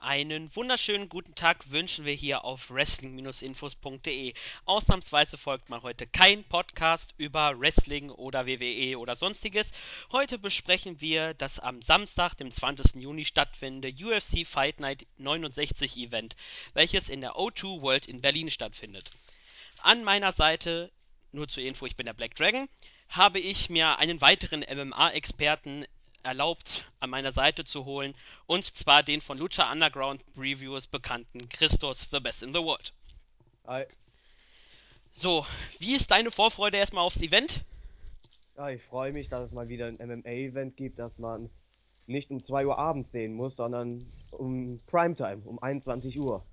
Einen wunderschönen guten Tag wünschen wir hier auf wrestling-infos.de. Ausnahmsweise folgt mal heute kein Podcast über Wrestling oder WWE oder sonstiges. Heute besprechen wir das am Samstag, dem 20. Juni stattfindende UFC Fight Night 69 Event, welches in der O2 World in Berlin stattfindet. An meiner Seite, nur zur Info, ich bin der Black Dragon, habe ich mir einen weiteren MMA-Experten erlaubt, an meiner Seite zu holen. Und zwar den von Lucha Underground Reviews bekannten Christos The Best in the World. Hi. So, wie ist deine Vorfreude erstmal aufs Event? Ja, ich freue mich, dass es mal wieder ein MMA-Event gibt, das man nicht um 2 Uhr abends sehen muss, sondern um Primetime, um 21 Uhr.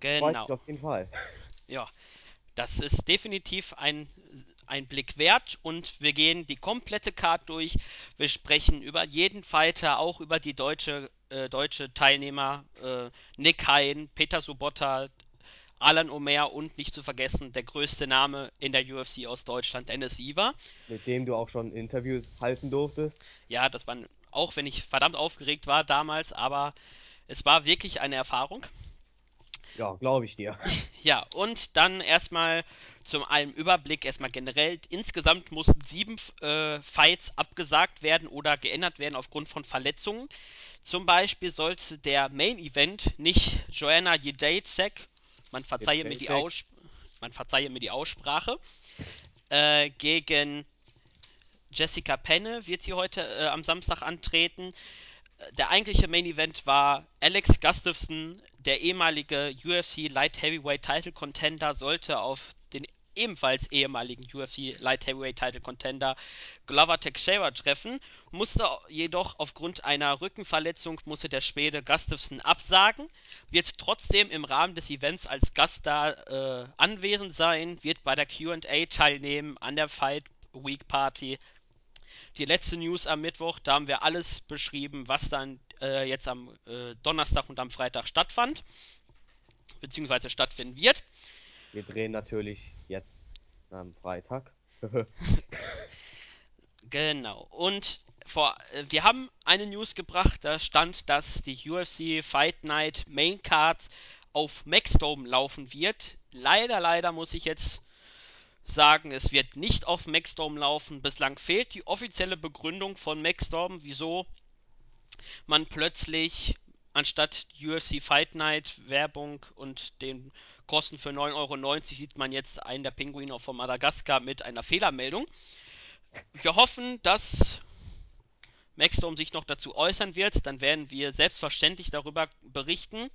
Freut Genau. mich auf jeden Fall. Ja, das ist definitiv ein, ein Blick wert und wir gehen die komplette Card durch. Wir sprechen über jeden Fighter, auch über die deutsche, äh, deutsche Teilnehmer, äh, Nick Hein, Peter Sobotta, Alan Omer und nicht zu vergessen der größte Name in der UFC aus Deutschland, Dennis Siever. Mit dem du auch schon Interviews halten durftest. Ja, das war, auch wenn ich verdammt aufgeregt war damals, aber es war wirklich eine Erfahrung. Ja, glaube ich dir. Ja, und dann erstmal zum einem Überblick, erstmal generell. Insgesamt mussten sieben äh, Fights abgesagt werden oder geändert werden aufgrund von Verletzungen. Zum Beispiel sollte der Main Event nicht Joanna Jedrzejczyk, man verzeihe mir die. Aus man verzeihe mir die Aussprache, äh, gegen Jessica Penne wird sie heute äh, am Samstag antreten. Der eigentliche Main Event war Alex Gustafsson, der ehemalige UFC Light Heavyweight Title Contender, sollte auf ebenfalls ehemaligen UFC Light Heavyweight Title Contender Glover Teixeira treffen, musste jedoch aufgrund einer Rückenverletzung musste der Schwede Gustafsson absagen, wird trotzdem im Rahmen des Events als Gast da äh, anwesend sein, wird bei der Q&A teilnehmen an der Fight Week Party die letzte News am Mittwoch, da haben wir alles beschrieben, was dann äh, jetzt am äh, Donnerstag und am Freitag stattfand, beziehungsweise stattfinden wird. Wir drehen natürlich jetzt am Freitag. Genau. Und vor, äh, wir haben eine News gebracht, da stand, dass die UFC Fight Night Main Card auf Maxdome laufen wird. Leider, leider muss ich jetzt sagen, es wird nicht auf Maxdome laufen. Bislang fehlt die offizielle Begründung von Maxdome, wieso man plötzlich anstatt UFC Fight Night Werbung und den Kosten für 9,90 Euro sieht man jetzt einen der Pinguine von Madagaskar mit einer Fehlermeldung. Wir hoffen, dass Maxdome sich noch dazu äußern wird. Dann werden wir selbstverständlich darüber berichten.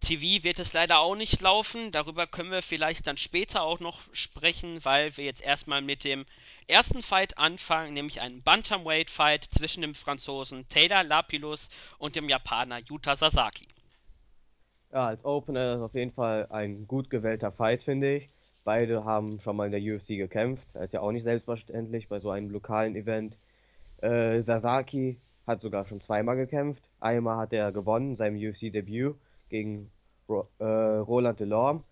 TV wird es leider auch nicht laufen. Darüber können wir vielleicht dann später auch noch sprechen, weil wir jetzt erstmal mit dem ersten Fight anfangen, nämlich einen Bantamweight-Fight zwischen dem Franzosen Taylor Lapillus und dem Japaner Yuta Sasaki. Ja, als Opener ist auf jeden Fall ein gut gewählter Fight, finde ich. Beide haben schon mal in der UFC gekämpft. Das ist ja auch nicht selbstverständlich bei so einem lokalen Event. Äh, Sasaki hat sogar schon zweimal gekämpft. Einmal hat er gewonnen, seinem UFC-Debüt gegen Ro äh, Roland Delorme.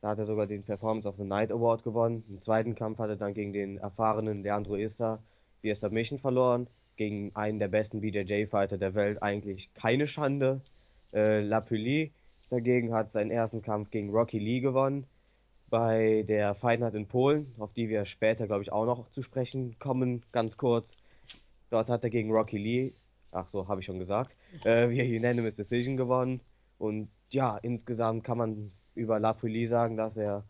Da hat er sogar den Performance of the Night Award gewonnen. Im zweiten Kampf hat er dann gegen den erfahrenen Leandro Issa via Submission verloren. Gegen einen der besten BJJ-Fighter der Welt eigentlich keine Schande. Äh, Lapulli dagegen hat seinen ersten Kampf gegen Rocky Lee gewonnen. Bei der Fight Night in Polen, auf die wir später, glaube ich, auch noch zu sprechen kommen, ganz kurz. Dort hat er gegen Rocky Lee, ach so, habe ich schon gesagt, äh, via Unanimous Decision gewonnen. Und ja, insgesamt kann man über Lapulli sagen, dass er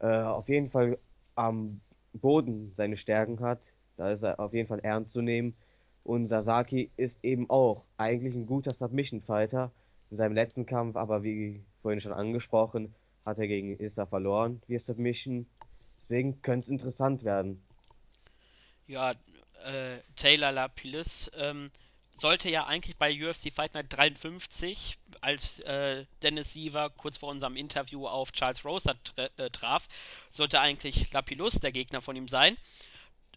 äh, auf jeden Fall am Boden seine Stärken hat. Da ist er auf jeden Fall ernst zu nehmen. Und Sasaki ist eben auch eigentlich ein guter Submission-Fighter. In seinem letzten Kampf, aber wie vorhin schon angesprochen, hat er gegen Issa verloren via Submission. Deswegen könnte es interessant werden. Ja, äh, Taylor Lapillus ähm, sollte ja eigentlich bei UFC Fight Night 53, als äh, Dennis Siever kurz vor unserem Interview auf Charles Rosa äh, traf, sollte eigentlich Lapillus der Gegner von ihm sein.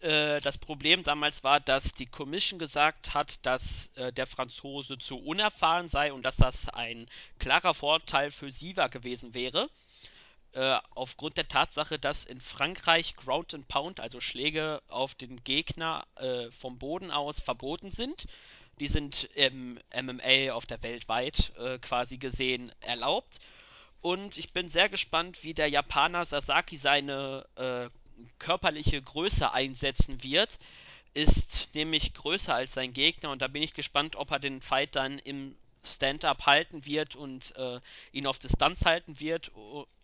Äh, das Problem damals war, dass die Commission gesagt hat, dass äh, der Franzose zu unerfahren sei und dass das ein klarer Vorteil für Siever gewesen wäre. Äh, aufgrund der Tatsache, dass in Frankreich Ground and Pound, also Schläge auf den Gegner äh, vom Boden aus verboten sind. Die sind im MMA auf der weltweit äh, quasi gesehen erlaubt. Und ich bin sehr gespannt, wie der Japaner Sasaki seine äh, körperliche Größe einsetzen wird. Ist nämlich größer als sein Gegner und da bin ich gespannt, ob er den Fight dann im Stand-up halten wird und äh, ihn auf Distanz halten wird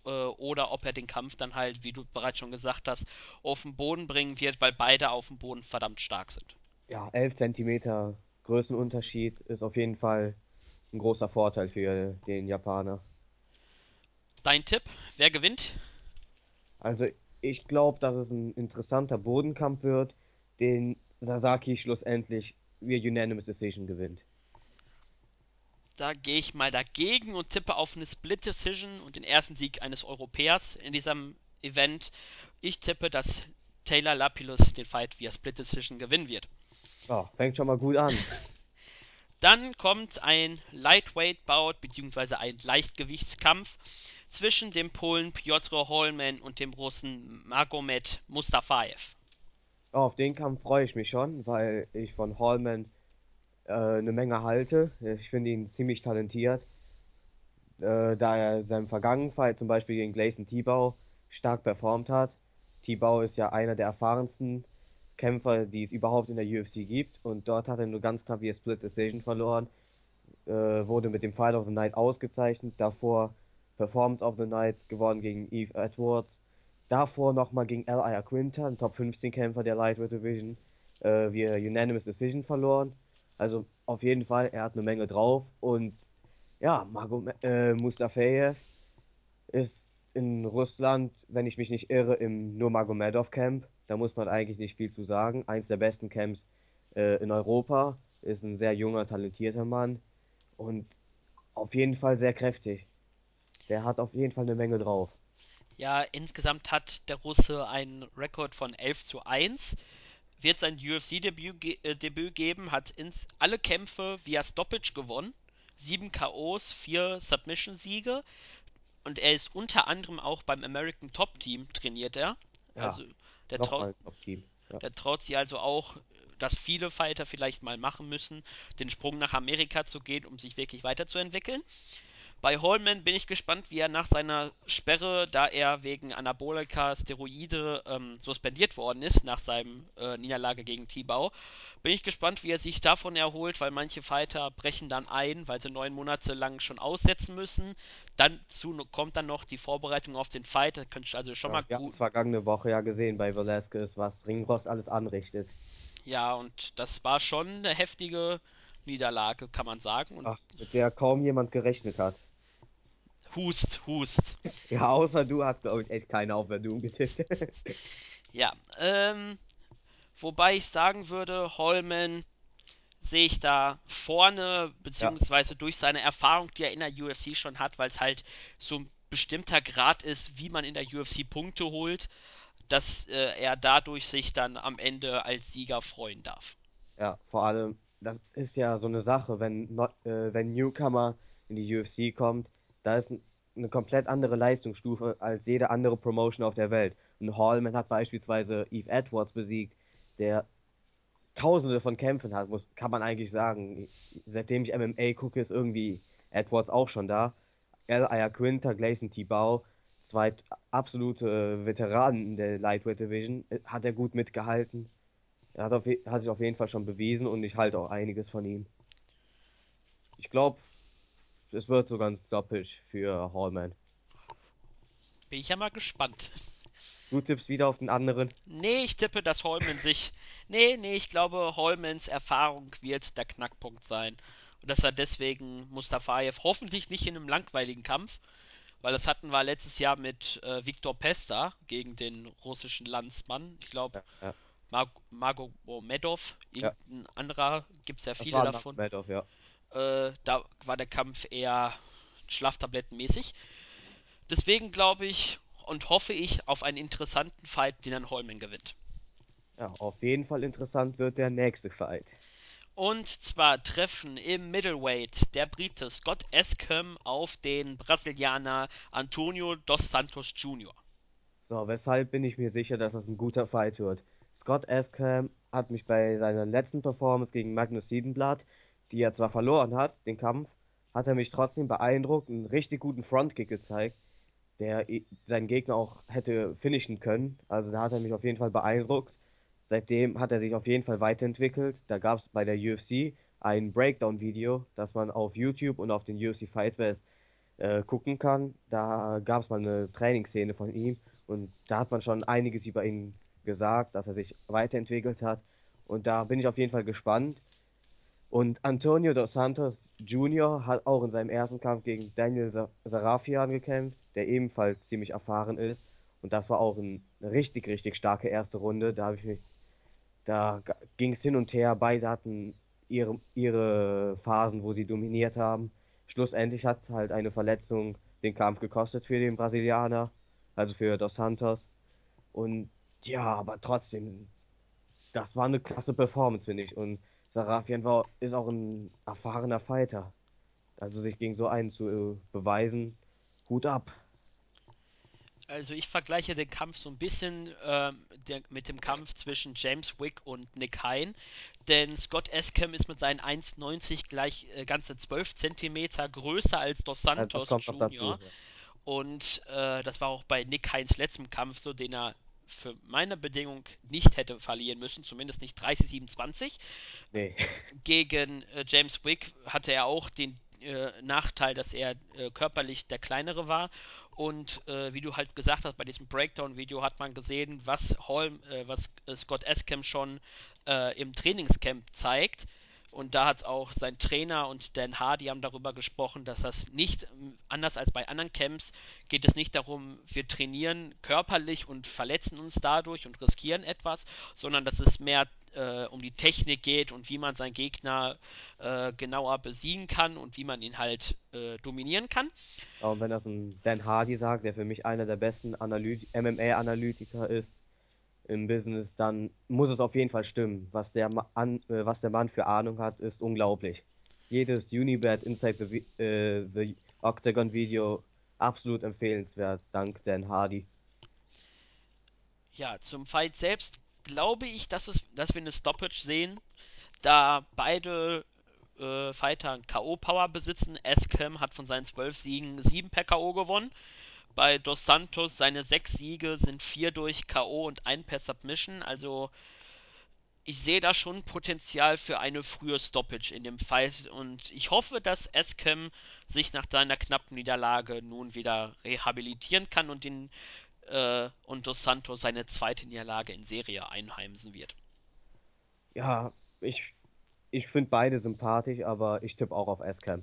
äh, oder ob er den Kampf dann halt, wie du bereits schon gesagt hast, auf den Boden bringen wird, weil beide auf dem Boden verdammt stark sind. Ja, 11 Zentimeter Größenunterschied ist auf jeden Fall ein großer Vorteil für den Japaner. Dein Tipp, wer gewinnt? Also ich glaube, dass es ein interessanter Bodenkampf wird, den Sasaki schlussendlich via Unanimous Decision gewinnt. Da gehe ich mal dagegen und tippe auf eine Split Decision und den ersten Sieg eines Europäers in diesem Event. Ich tippe, dass Taylor Lapillus den Fight via Split Decision gewinnen wird. Ja, fängt schon mal gut an. Dann kommt ein Lightweight-Bout bzw. ein Leichtgewichtskampf zwischen dem Polen Piotr Holman und dem Russen Magomed Mustafaev. Ja, auf den Kampf freue ich mich schon, weil ich von Hallman äh, eine Menge halte. Ich finde ihn ziemlich talentiert, äh, da er in seinem vergangenen Fight zum Beispiel gegen Gleison Tibau stark performt hat. Tibau ist ja einer der erfahrensten Kämpfer, die es überhaupt in der UFC gibt und dort hat er nur ganz knapp via Split Decision verloren. Äh, wurde mit dem Fight of the Night ausgezeichnet, davor Performance of the Night gewonnen gegen Eve Edwards. Davor nochmal gegen L.I. Aquinta, ein Top 15 Kämpfer der Lightweight Division, äh, via Unanimous Decision verloren. Also auf jeden Fall, er hat eine Menge drauf. Und ja, Magom äh, Mustafayev ist in Russland, wenn ich mich nicht irre, im Nurmagomedov Camp. Da muss man eigentlich nicht viel zu sagen. Eins der besten Camps äh, in Europa. Ist ein sehr junger, talentierter Mann. Und auf jeden Fall sehr kräftig. Der hat auf jeden Fall eine Menge drauf. Ja, insgesamt hat der Russe einen Rekord von 11 zu 1 wird sein UFC-Debüt ge äh, Debüt geben, hat ins alle Kämpfe via Stoppage gewonnen. Sieben KOs, vier Submission-Siege. Und er ist unter anderem auch beim American Top Team trainiert er. Ja, Also der, trau. Ja. der traut sich also auch, dass viele Fighter vielleicht mal machen müssen, den Sprung nach Amerika zu gehen, um sich wirklich weiterzuentwickeln. Bei Holman bin ich gespannt, wie er nach seiner Sperre, da er wegen Anabolika Steroide ähm, suspendiert worden ist, nach seinem äh, Niederlage gegen Tibau, bin ich gespannt, wie er sich davon erholt, weil manche Fighter brechen dann ein, weil sie neun Monate lang schon aussetzen müssen. Dann zu, kommt dann noch die Vorbereitung auf den Fight, da könnte ich also schon Ja, mal wir haben gut. es vergangene Woche ja gesehen bei Velasquez, was Ringrost alles anrichtet. Ja, und das war schon eine heftige Niederlage, kann man sagen. Und Ach, mit der kaum jemand gerechnet hat. Hust, Hust. Ja, außer du hat, glaube ich, echt keiner auf Verdun getippt. Ja, ähm, wobei ich sagen würde, Holman sehe ich da vorne, Ja, beziehungsweise durch seine Erfahrung, die er in der UFC schon hat, weil es halt so ein bestimmter Grad ist, wie man in der UFC Punkte holt, dass äh, er dadurch sich dann am Ende als Sieger freuen darf. ja, vor allem, das ist ja so eine Sache, wenn, Not, äh, wenn Newcomer in die UFC kommt, da ist ein, eine komplett andere Leistungsstufe als jede andere Promotion auf der Welt. Und Hallman hat beispielsweise Eve Edwards besiegt, der Tausende von Kämpfen hat, muss, kann man eigentlich sagen. Seitdem ich MMA gucke, ist irgendwie Edwards auch schon da. El Ayaquinta, Gleison Tibau, zwei absolute Veteranen der Lightweight Division, äh, hat er gut mitgehalten. Er hat, auf, hat sich auf jeden Fall schon bewiesen und ich halte auch einiges von ihm. Ich glaube, es wird sogar ein Stoppage für Hallman. Bin ich ja mal gespannt. Du tippst wieder auf den anderen. Nee, ich tippe, dass Holman sich. Nee, nee, ich glaube, Holmans Erfahrung wird der Knackpunkt sein. Und dass er deswegen Mustafaev hoffentlich nicht in einem langweiligen Kampf, weil das hatten wir letztes Jahr mit äh, Viktor Pesta gegen den russischen Landsmann. Ich glaube, Ja, ja. Mag Magomedov, ja. irgendein anderer, gibt es ja viele davon. Magomedov, ja. Äh, da war der Kampf eher schlaftablettenmäßig. Deswegen glaube ich und hoffe ich auf einen interessanten Fight, den dann Holman gewinnt. Ja, auf jeden Fall interessant wird der nächste Fight. Und zwar treffen im Middleweight der Brite Scott Escom auf den Brasilianer Antonio dos Santos Jr. So, weshalb bin ich mir sicher, dass das ein guter Fight wird? Scott Escam hat mich bei seiner letzten Performance gegen Magnus Siedenblatt die er zwar verloren hat, den Kampf, hat er mich trotzdem beeindruckt, einen richtig guten Frontkick gezeigt, der seinen Gegner auch hätte finishen können. Also da hat er mich auf jeden Fall beeindruckt. Seitdem hat er sich auf jeden Fall weiterentwickelt. Da gab es bei der UFC ein Breakdown-Video, das man auf YouTube und auf den UFC Fight Fest äh, gucken kann. Da gab es mal eine Trainingsszene von ihm und da hat man schon einiges über ihn gesagt, dass er sich weiterentwickelt hat. Und da bin ich auf jeden Fall gespannt. Und Antonio dos Santos Jr. hat auch in seinem ersten Kampf gegen Daniel Sa- Sarafian gekämpft, der ebenfalls ziemlich erfahren ist. Und das war auch ein- eine richtig, richtig starke erste Runde. Da da ging es hin und her. Beide hatten ihre, ihre Phasen, wo sie dominiert haben. Schlussendlich hat halt eine Verletzung den Kampf gekostet für den Brasilianer, also für Dos Santos. Und ja, aber trotzdem, das war eine klasse Performance, finde ich. Und Sarafian war, ist auch ein erfahrener Fighter. Also sich gegen so einen zu äh, beweisen, Hut ab. Also ich vergleiche den Kampf so ein bisschen ähm, der, mit dem Kampf zwischen James Wick und Nick Hein, denn Scott Escam ist mit seinen 1,90 gleich äh, ganze 12 Zentimeter größer als Dos Also Santos dazu. Jr. Und äh, das war auch bei Nick Heins letztem Kampf so, den er für meine Bedingung nicht hätte verlieren müssen, zumindest nicht 30-27. Nee. Gegen äh, James Wick hatte er auch den äh, Nachteil, dass er äh, körperlich der kleinere war. Und äh, wie du halt gesagt hast, bei diesem Breakdown-Video hat man gesehen, was, Holm, äh, was äh, Scott Escam schon im Trainingscamp zeigt. Und da hat auch sein Trainer und Dan Hardy haben darüber gesprochen, dass das nicht, anders als bei anderen Camps, geht es nicht darum, wir trainieren körperlich und verletzen uns dadurch und riskieren etwas, sondern dass es mehr äh, um die Technik geht und wie man seinen Gegner äh, genauer besiegen kann und wie man ihn halt äh, dominieren kann. Und wenn das ein Dan Hardy sagt, der für mich einer der besten Analyt MMA-Analytiker ist im Business, dann muss es auf jeden Fall stimmen. Was der, Ma an, äh, was der Mann für Ahnung hat, ist unglaublich. Jedes Unibet Inside the, äh, the Octagon Video absolut empfehlenswert, dank Dan Hardy. Ja, zum Fight selbst glaube ich, dass, es, dass wir eine Stoppage sehen, da beide äh, Fighter K.O.-Power besitzen. Escam hat von seinen 12 Siegen 7 per K.O. gewonnen. Bei Dos Santos seine 6 Siege sind 4 durch K.O. und 1 per Submission. Also ich sehe da schon Potenzial für eine frühe Stoppage in dem Fight und ich hoffe, dass Escam sich nach seiner knappen Niederlage nun wieder rehabilitieren kann und den äh, und Dos Santos seine zweite Niederlage in Serie einheimsen wird. Ja, ich, ich finde beide sympathisch, aber ich tippe auch auf S-Cam.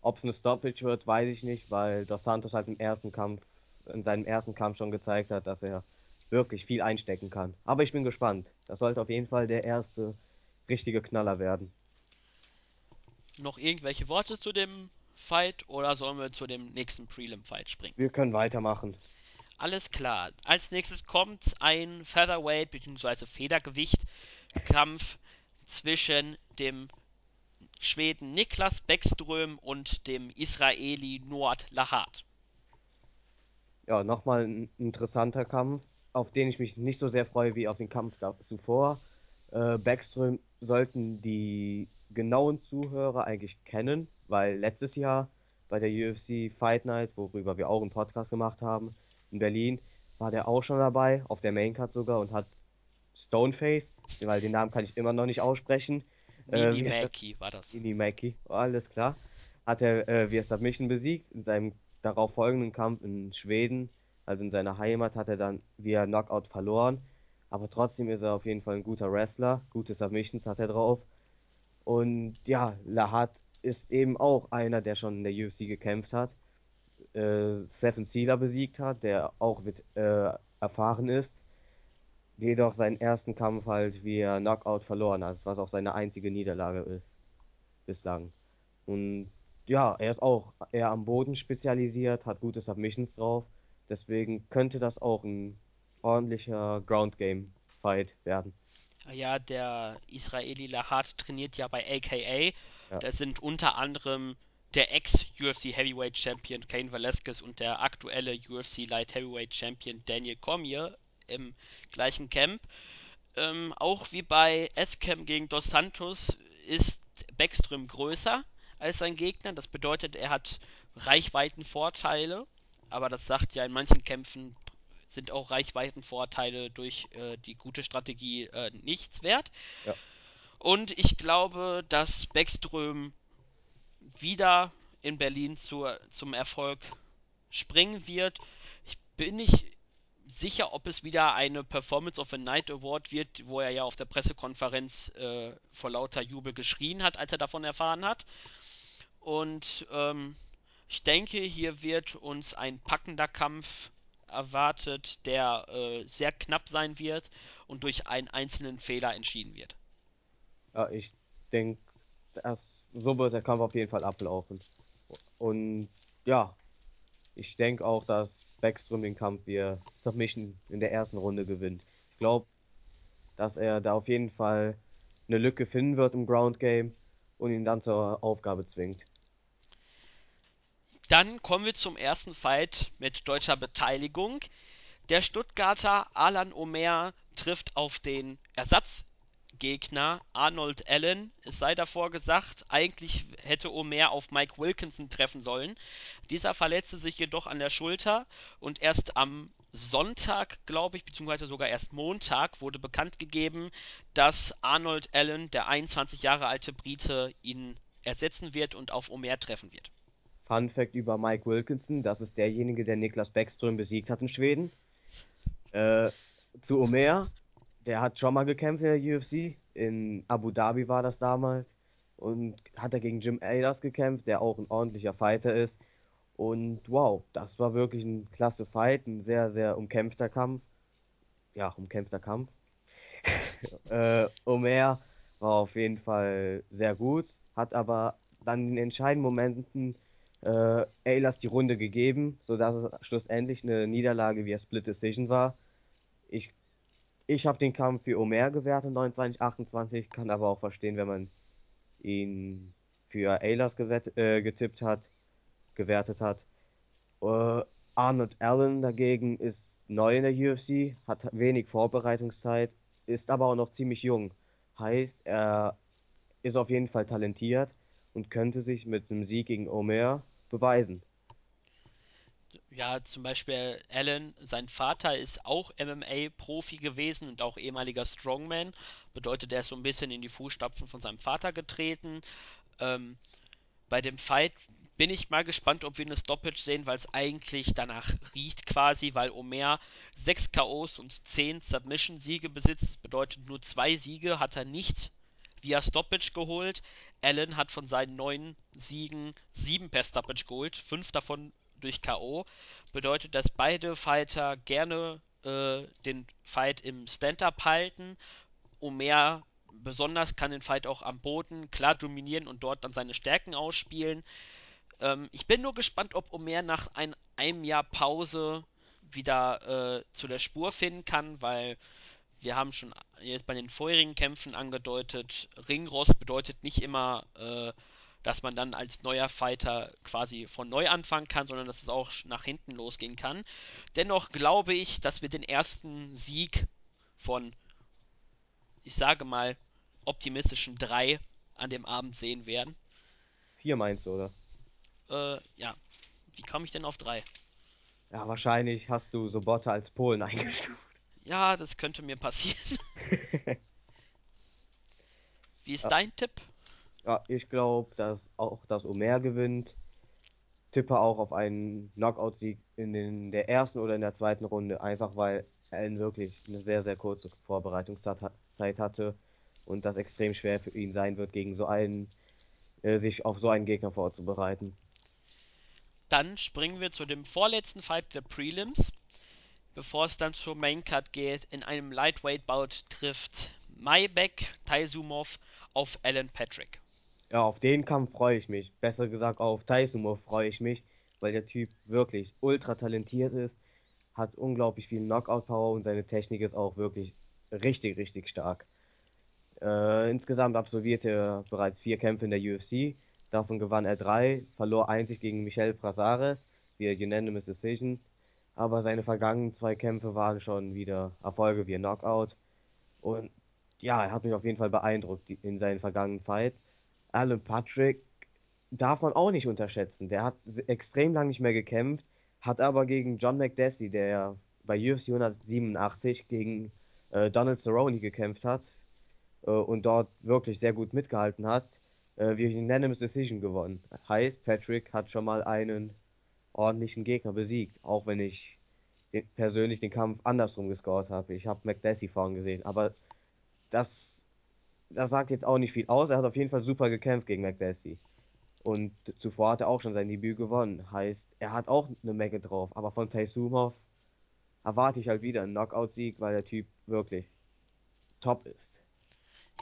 Ob es eine Stoppage wird, weiß ich nicht, weil Dos Santos halt im ersten Kampf, in seinem ersten Kampf schon gezeigt hat, dass er wirklich viel einstecken kann. Aber ich bin gespannt. Das sollte auf jeden Fall der erste richtige Knaller werden. Noch irgendwelche Worte zu dem Fight oder sollen wir zu dem nächsten Prelim-Fight springen? Wir können weitermachen. Alles klar. Als nächstes kommt ein Featherweight bzw. Federgewicht-Kampf zwischen dem Schweden Niklas Bäckström und dem Israeli Noat Lahat. Ja, nochmal ein interessanter Kampf, auf den ich mich nicht so sehr freue wie auf den Kampf zuvor. Äh, Backström sollten die genauen Zuhörer eigentlich kennen, weil letztes Jahr bei der UFC Fight Night, worüber wir auch einen Podcast gemacht haben, in Berlin, war der auch schon dabei, auf der Maincard sogar und hat Stoneface, weil den Namen kann ich immer noch nicht aussprechen. Äh, Nini das? Mäki war das. Ini Mackie, oh, alles klar. Hat er äh, via Submission besiegt. In seinem darauf folgenden Kampf in Schweden, also in seiner Heimat, hat er dann via Knockout verloren. Aber trotzdem ist er auf jeden Fall ein guter Wrestler. Gute Submissions hat er drauf. Und ja, Lahat ist eben auch einer, der schon in der UFC gekämpft hat. Äh, Stephen Sealer besiegt hat, der auch mit, äh, erfahren ist. Jedoch seinen ersten Kampf halt via Knockout verloren hat, was auch seine einzige Niederlage ist bislang. Und ja, er ist auch eher am Boden spezialisiert, hat gute Submissions drauf. Deswegen könnte das auch ein ordentlicher Ground Game Fight werden. Ja, der Israeli Lahat trainiert ja bei AKA. Ja, Das sind unter anderem der Ex-UFC Heavyweight Champion Cain Velasquez und der aktuelle UFC Light Heavyweight Champion Daniel Cormier im gleichen Camp. Ähm, auch wie bei S-Cam gegen Dos Santos ist Backström größer als sein Gegner. Das bedeutet, er hat Reichweitenvorteile. Aber das sagt ja in manchen Kämpfen sind auch Reichweitenvorteile durch äh, die gute Strategie äh, nichts wert. Ja. Und ich glaube, dass Backström wieder in Berlin zur, zum Erfolg springen wird. Ich bin nicht sicher, ob es wieder eine Performance of a Night Award wird, wo er ja auf der Pressekonferenz äh, vor lauter Jubel geschrien hat, als er davon erfahren hat. Und ähm, ich denke, hier wird uns ein packender Kampf erwartet, der äh, sehr knapp sein wird und durch einen einzelnen Fehler entschieden wird. Ja, ich denke, so wird der Kampf auf jeden Fall ablaufen. Und ja, ich denke auch, dass Backstrom den Kampf via Submission in der ersten Runde gewinnt. Ich glaube, dass er da auf jeden Fall eine Lücke finden wird im Ground Game und ihn dann zur Aufgabe zwingt. Dann kommen wir zum ersten Fight mit deutscher Beteiligung. Der Stuttgarter Alan Omer trifft auf den Ersatzgegner Arnold Allen. Es sei davor gesagt, eigentlich hätte Omer auf Mike Wilkinson treffen sollen. Dieser verletzte sich jedoch an der Schulter und erst am Sonntag, glaube ich, beziehungsweise sogar erst Montag wurde bekannt gegeben, dass Arnold Allen, der 21 Jahre alte Brite, ihn ersetzen wird und auf Omer treffen wird. Fun Fact über Mike Wilkinson, das ist derjenige, der Niklas Bäckström besiegt hat in Schweden. Äh, zu Omer, der hat schon mal gekämpft in der UFC, in Abu Dhabi war das damals. Und hat er gegen Jim Ayers gekämpft, der auch ein ordentlicher Fighter ist. Und wow, das war wirklich ein klasse Fight, ein sehr, sehr umkämpfter Kampf. Ja, umkämpfter Kampf. äh, Omer war auf jeden Fall sehr gut, hat aber dann in entscheidenden Momenten äh, Eilers die Runde gegeben, sodass es schlussendlich eine Niederlage via Split Decision war. Ich, ich habe den Kampf für Omer gewertet, 29, 28, kann aber auch verstehen, wenn man ihn für Eilers äh, getippt hat, gewertet hat. Äh, Arnold Allen dagegen ist neu in der UFC, hat wenig Vorbereitungszeit, ist aber auch noch ziemlich jung. Heißt, er ist auf jeden Fall talentiert und könnte sich mit einem Sieg gegen Omer beweisen. Ja, zum Beispiel Allen, sein Vater ist auch MMA-Profi gewesen und auch ehemaliger Strongman. Bedeutet, er ist so ein bisschen in die Fußstapfen von seinem Vater getreten. Ähm, bei dem Fight bin ich mal gespannt, ob wir eine Stoppage sehen, weil es eigentlich danach riecht quasi, weil Omer 6 KOs und 10 Submission-Siege besitzt. Das bedeutet, nur zwei Siege hat er nicht via Stoppage geholt. Allen hat von seinen neun Siegen sieben per Stoppage geholt, fünf davon durch K.O. Bedeutet, dass beide Fighter gerne äh, den Fight im Stand-Up halten. Omer besonders kann den Fight auch am Boden klar dominieren und dort dann seine Stärken ausspielen. Ähm, ich bin nur gespannt, ob Omer nach ein, einem Jahr Pause wieder äh, zu der Spur finden kann, weil wir haben schon jetzt bei den vorherigen Kämpfen angedeutet, Ringrost bedeutet nicht immer, äh, dass man dann als neuer Fighter quasi von neu anfangen kann, sondern dass es auch nach hinten losgehen kann. Dennoch glaube ich, dass wir den ersten Sieg von, ich sage mal, optimistischen drei an dem Abend sehen werden. Vier meinst du, oder? Äh, ja. Wie komme ich denn auf drei? Ja, wahrscheinlich hast du Sobotta als Polen eingestuft. Ja, das könnte mir passieren. Wie ist ja. dein Tipp? Ich glaube, dass auch das Omer gewinnt. Tippe auch auf einen Knockout-Sieg in den, der ersten oder in der zweiten Runde, einfach weil Allen wirklich eine sehr, sehr kurze Vorbereitungszeit hatte und das extrem schwer für ihn sein wird, gegen so einen, äh, sich auf so einen Gegner vorzubereiten. Dann springen wir zu dem vorletzten Fight der Prelims bevor es dann zur Maincard geht, in einem Lightweight-Bout trifft Maybek Taisumov auf Alan Patrick. Ja, auf den Kampf freue ich mich. Besser gesagt, auf Taisumov freue ich mich, weil der Typ wirklich ultra talentiert ist, hat unglaublich viel Knockout-Power und seine Technik ist auch wirklich richtig, richtig stark. Äh, insgesamt absolvierte er bereits vier Kämpfe in der UFC. Davon gewann er drei, verlor einzig gegen Michel Prasares via Unanimous Decision aber seine vergangenen zwei Kämpfe waren schon wieder Erfolge wie ein Knockout. Und ja, er hat mich auf jeden Fall beeindruckt in seinen vergangenen Fights. Alan Patrick darf man auch nicht unterschätzen. Der hat extrem lang nicht mehr gekämpft, hat aber gegen John McDessie, der bei UFC 187 gegen äh, Donald Cerrone gekämpft hat äh, und dort wirklich sehr gut mitgehalten hat, äh, wie Unanimous Decision gewonnen. Heißt, Patrick hat schon mal einen ordentlichen Gegner besiegt, auch wenn ich den, persönlich den Kampf andersrum gescored habe. Ich habe McDessie vorhin gesehen, aber das, das sagt jetzt auch nicht viel aus. Er hat auf jeden Fall super gekämpft gegen McDessie. Und zuvor hat er auch schon sein Debüt gewonnen. Heißt, er hat auch eine Menge drauf. Aber von Taisumov erwarte ich halt wieder einen Knockout-Sieg, weil der Typ wirklich top ist.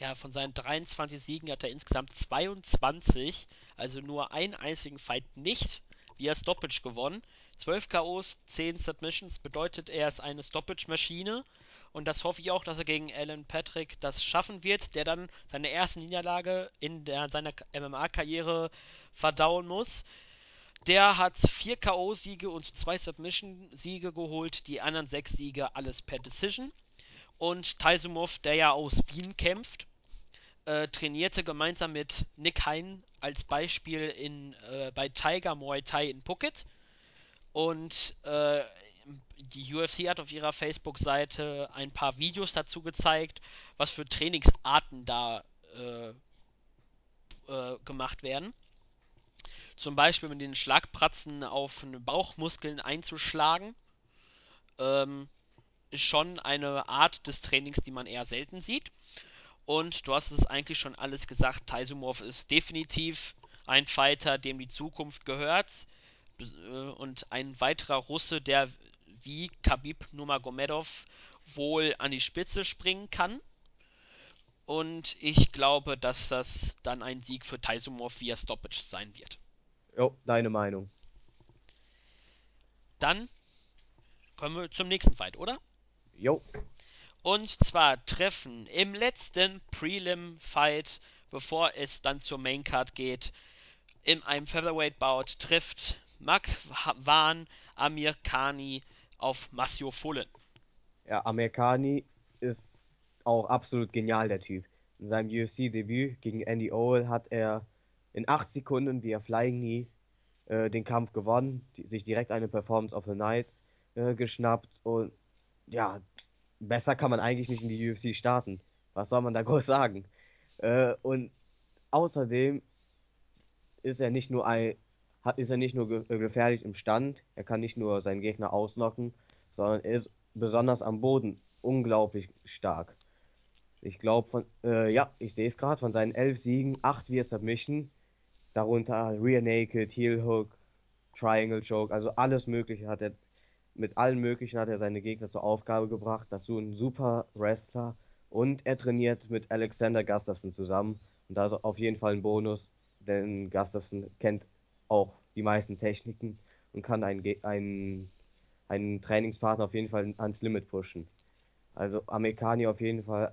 Ja, von seinen 23 Siegen hat er insgesamt 22, also nur einen einzigen Fight nicht via Stoppage gewonnen. 12 KOs, 10 Submissions bedeutet, er ist eine Stoppage-Maschine. Und das hoffe ich auch, dass er gegen Alan Patrick das schaffen wird, der dann seine erste Niederlage in der, seiner MMA-Karriere verdauen muss. Der hat vier K.O.-Siege und zwei Submission-Siege geholt, die anderen sechs Siege alles per Decision. Und Taisumov, der ja aus Wien kämpft, äh, trainierte gemeinsam mit Nick Hein als Beispiel in, äh, bei Tiger Muay Thai in Phuket. Und äh, die UFC hat auf ihrer Facebook-Seite ein paar Videos dazu gezeigt, was für Trainingsarten da äh, äh, gemacht werden. Zum Beispiel mit den Schlagpratzen auf Bauchmuskeln einzuschlagen. Ähm, ist schon eine Art des Trainings, die man eher selten sieht. Und du hast es eigentlich schon alles gesagt. Taisumov ist definitiv ein Fighter, dem die Zukunft gehört. Äh, und ein weiterer Russe, der wie Khabib Nurmagomedov wohl an die Spitze springen kann. Und ich glaube, dass das dann ein Sieg für Taisumov via Stoppage sein wird. Jo, deine Meinung. Dann kommen wir zum nächsten Fight, oder? Jo. Und zwar treffen im letzten Prelim-Fight, bevor es dann zur Main-Card geht, in einem Featherweight-Bout trifft Makwan Amir Khani auf Masio Fullen. Ja, Amerikani ist auch absolut genial, der Typ. In seinem UFC-Debüt gegen Andy Owl hat er in 8 Sekunden via Flying Knee äh, den Kampf gewonnen, die, sich direkt eine Performance of the Night äh, geschnappt und ja, besser kann man eigentlich nicht in die UFC starten. Was soll man da groß sagen? Äh, und außerdem ist er nicht nur ein, hat, ist er nicht nur ge gefährlich im Stand, er kann nicht nur seinen Gegner ausnocken, sondern er ist besonders am Boden unglaublich stark. Ich glaube von, äh, ja, ich sehe es gerade, von seinen elf Siegen, acht via Submission, darunter Rear Naked, Heel Hook, Triangle Choke, also alles Mögliche hat er, mit allen Möglichen hat er seine Gegner zur Aufgabe gebracht. Dazu ein super Wrestler und er trainiert mit Alexander Gustafsson zusammen. Und da ist auf jeden Fall ein Bonus, denn Gustafsson kennt auch die meisten Techniken und kann einen, einen, einen Trainingspartner auf jeden Fall ans Limit pushen. Also Amerikani auf jeden Fall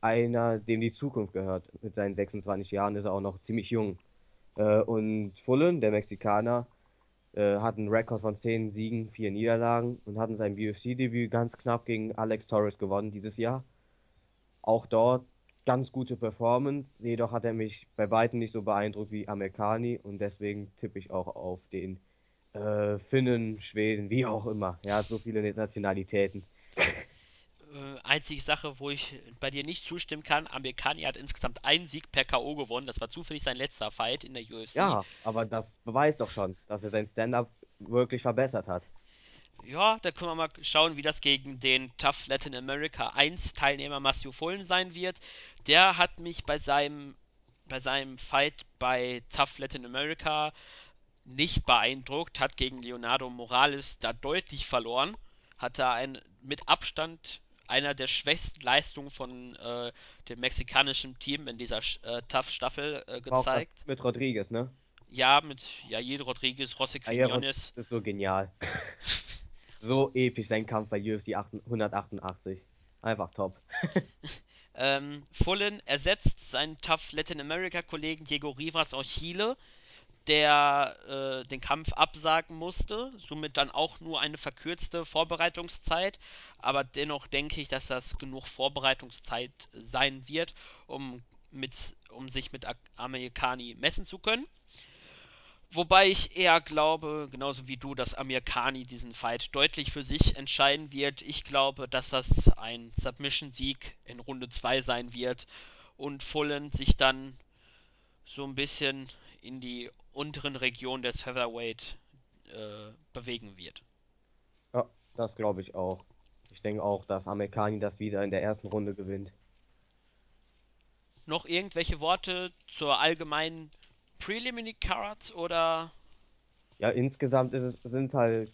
einer, dem die Zukunft gehört. Mit seinen 26 Jahren ist er auch noch ziemlich jung. Äh, und Fullen, der Mexikaner, äh, hat einen Rekord von 10 Siegen, 4 Niederlagen und hat in seinem UFC-Debüt ganz knapp gegen Alex Torres gewonnen dieses Jahr. Auch dort ganz gute Performance, jedoch hat er mich bei weitem nicht so beeindruckt wie Amerikani und deswegen tippe ich auch auf den äh, Finnen, Schweden, wie auch immer. Er hat so viele Nationalitäten. Äh, einzige Sache, wo ich bei dir nicht zustimmen kann, Amerikani hat insgesamt einen Sieg per K.O. gewonnen. Das war zufällig sein letzter Fight in der UFC. Ja, aber das beweist doch schon, dass er sein Stand-up wirklich verbessert hat. Ja, da können wir mal schauen, wie das gegen den Tough Latin America 1 Teilnehmer Matthew Fullen sein wird. Der hat mich bei seinem, bei seinem Fight bei Tough Latin America nicht beeindruckt, hat gegen Leonardo Morales da deutlich verloren, hat da ein mit Abstand einer der schwächsten Leistungen von äh, dem mexikanischen Team in dieser äh, Tough-Staffel äh, gezeigt. mit Rodriguez, ne? Ja, mit Jair Rodriguez, José Quiñones. Das ist so genial. so episch sein Kampf bei UFC 188. Einfach top. ähm, Fullen ersetzt seinen Tough Latin America Kollegen Diego Rivas aus Chile, der äh, den Kampf absagen musste, somit dann auch nur eine verkürzte Vorbereitungszeit, aber dennoch denke ich, dass das genug Vorbereitungszeit sein wird, um mit, um sich mit Amerikani messen zu können. Wobei ich eher glaube, genauso wie du, dass Amir Khani diesen Fight deutlich für sich entscheiden wird. Ich glaube, dass das ein Submission-Sieg in Runde 2 sein wird und Fullen sich dann so ein bisschen in die unteren Regionen des Featherweight äh, bewegen wird. Ja, das glaube ich auch. Ich denke auch, dass Amerikani das wieder in der ersten Runde gewinnt. Noch irgendwelche Worte zur allgemeinen Preliminary Cards oder? Ja, insgesamt es, sind halt